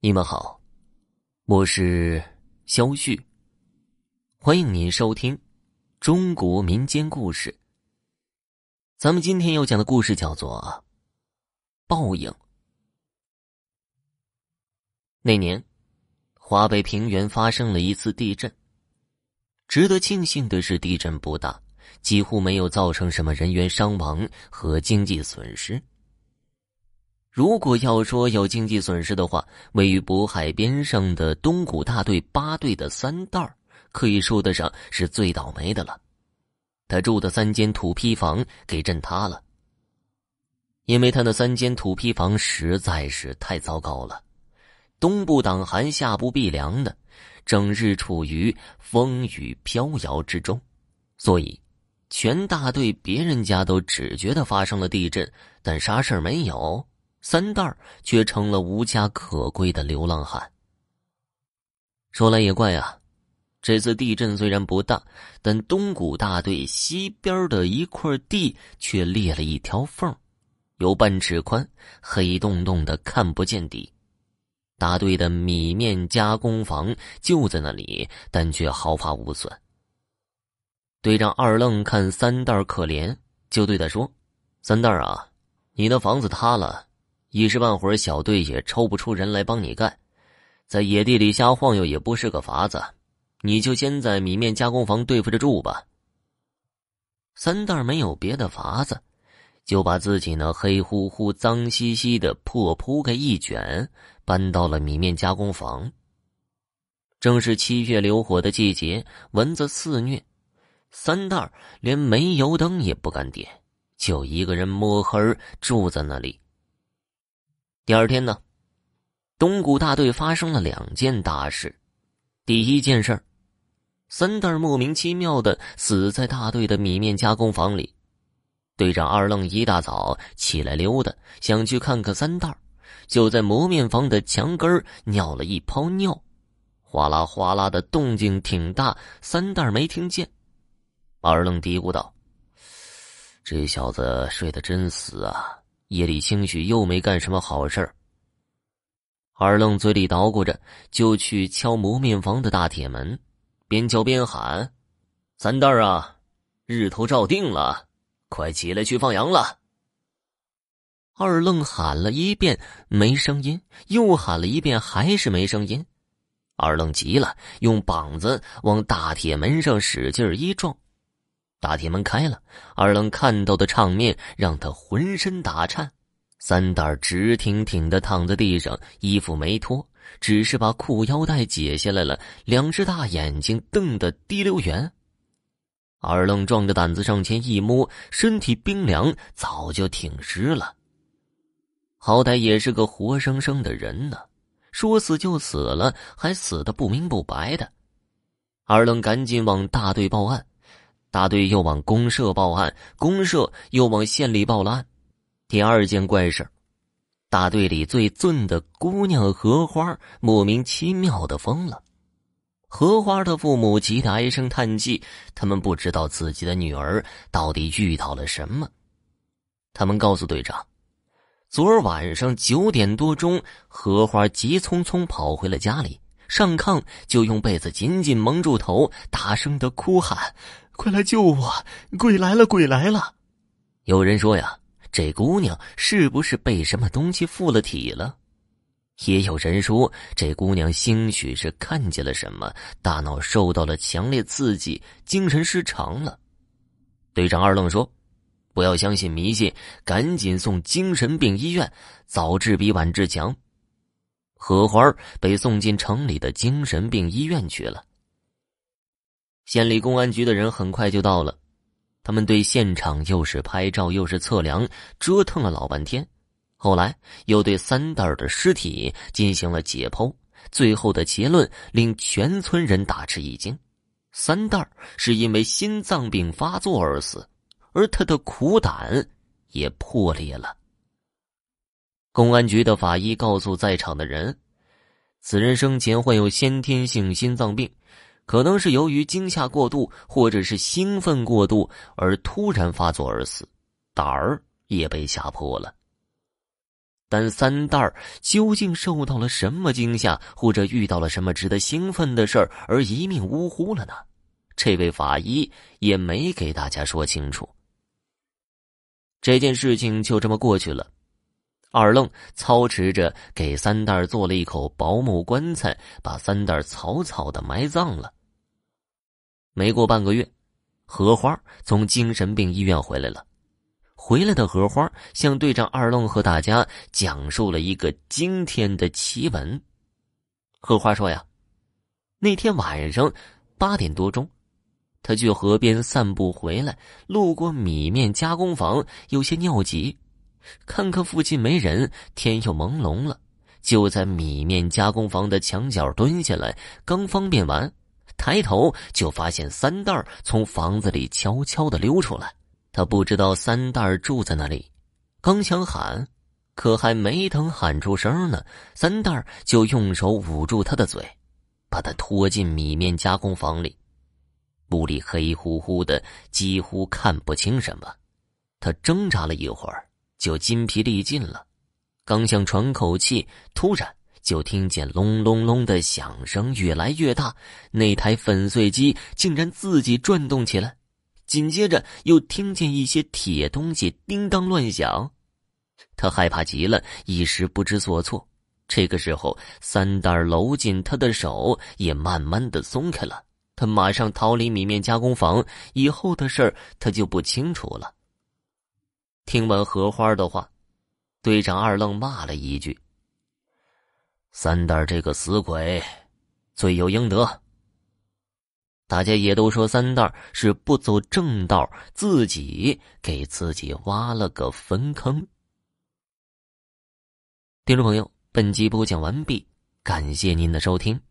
你们好，我是肖旭，欢迎您收听中国民间故事。咱们今天要讲的故事叫做《报应》。那年，华北平原发生了一次地震。值得庆幸的是，地震不大，几乎没有造成什么人员伤亡和经济损失。如果要说有经济损失的话，位于渤海边上的东谷大队八队的三蛋儿，可以说得上是最倒霉的了。他住的三间土坯房给震塌了，因为他那三间土坯房实在是太糟糕了，冬不挡寒，夏不避凉的，整日处于风雨飘摇之中，所以全大队别人家都只觉得发生了地震，但啥事儿没有。三蛋却成了无家可归的流浪汉。说来也怪啊，这次地震虽然不大，但东谷大队西边的一块地却裂了一条缝，有半尺宽，黑洞洞的，看不见底。大队的米面加工房就在那里，但却毫发无损。队长二愣看三蛋可怜，就对他说：“三蛋啊，你的房子塌了。”一时半会儿，小队也抽不出人来帮你干，在野地里瞎晃悠也不是个法子。你就先在米面加工房对付着住吧。三蛋没有别的法子，就把自己那黑乎乎、脏兮兮的破铺盖一卷，搬到了米面加工房。正是七月流火的季节，蚊子肆虐，三蛋连煤油灯也不敢点，就一个人摸黑住在那里。第二天呢，东谷大队发生了两件大事。第一件事三蛋莫名其妙的死在大队的米面加工房里。队长二愣一大早起来溜达，想去看看三蛋就在磨面房的墙根尿了一泡尿，哗啦哗啦的动静挺大，三蛋没听见。二愣嘀咕道：“这小子睡得真死啊。”夜里兴许又没干什么好事儿。二愣嘴里捣鼓着，就去敲磨面房的大铁门，边敲边喊：“三蛋儿啊，日头照定了，快起来去放羊了。”二愣喊了一遍没声音，又喊了一遍还是没声音。二愣急了，用膀子往大铁门上使劲一撞。大铁门开了，二愣看到的场面让他浑身打颤。三蛋直挺挺的躺在地上，衣服没脱，只是把裤腰带解下来了，两只大眼睛瞪得滴溜圆。二愣壮着胆子上前一摸，身体冰凉，早就挺尸了。好歹也是个活生生的人呢，说死就死了，还死的不明不白的。二愣赶紧往大队报案。大队又往公社报案，公社又往县里报了案。第二件怪事大队里最俊的姑娘荷花莫名其妙的疯了。荷花的父母急得唉声叹气，他们不知道自己的女儿到底遇到了什么。他们告诉队长，昨儿晚上九点多钟，荷花急匆匆跑回了家里，上炕就用被子紧紧蒙住头，大声的哭喊。快来救我！鬼来了，鬼来了！有人说呀，这姑娘是不是被什么东西附了体了？也有人说，这姑娘兴许是看见了什么，大脑受到了强烈刺激，精神失常了。队长二愣说：“不要相信迷信，赶紧送精神病医院，早治比晚治强。”荷花被送进城里的精神病医院去了。县里公安局的人很快就到了，他们对现场又是拍照又是测量，折腾了老半天。后来又对三蛋儿的尸体进行了解剖，最后的结论令全村人大吃一惊：三蛋儿是因为心脏病发作而死，而他的苦胆也破裂了。公安局的法医告诉在场的人，此人生前患有先天性心脏病。可能是由于惊吓过度，或者是兴奋过度而突然发作而死，胆儿也被吓破了。但三蛋儿究竟受到了什么惊吓，或者遇到了什么值得兴奋的事儿而一命呜呼了呢？这位法医也没给大家说清楚。这件事情就这么过去了。二愣操持着给三蛋儿做了一口薄木棺材，把三蛋儿草草的埋葬了。没过半个月，荷花从精神病医院回来了。回来的荷花向队长二愣和大家讲述了一个惊天的奇闻。荷花说：“呀，那天晚上八点多钟，他去河边散步回来，路过米面加工房，有些尿急，看看附近没人，天又朦胧了，就在米面加工房的墙角蹲下来，刚方便完，抬头就发现三蛋从房子里悄悄的溜出来。”他不知道三蛋住在那里，刚想喊，可还没等喊出声呢，三蛋就用手捂住他的嘴，把他拖进米面加工房里。屋里黑乎乎的，几乎看不清什么。他挣扎了一会儿，就筋疲力尽了，刚想喘口气，突然就听见隆隆隆的响声越来越大，那台粉碎机竟然自己转动起来。紧接着又听见一些铁东西叮当乱响，他害怕极了，一时不知所措。这个时候，三蛋搂紧他的手也慢慢的松开了。他马上逃离米面加工房，以后的事儿他就不清楚了。听完荷花的话，队长二愣骂了一句：“三蛋这个死鬼，罪有应得。”大家也都说三蛋是不走正道，自己给自己挖了个坟坑。听众朋友，本集播讲完毕，感谢您的收听。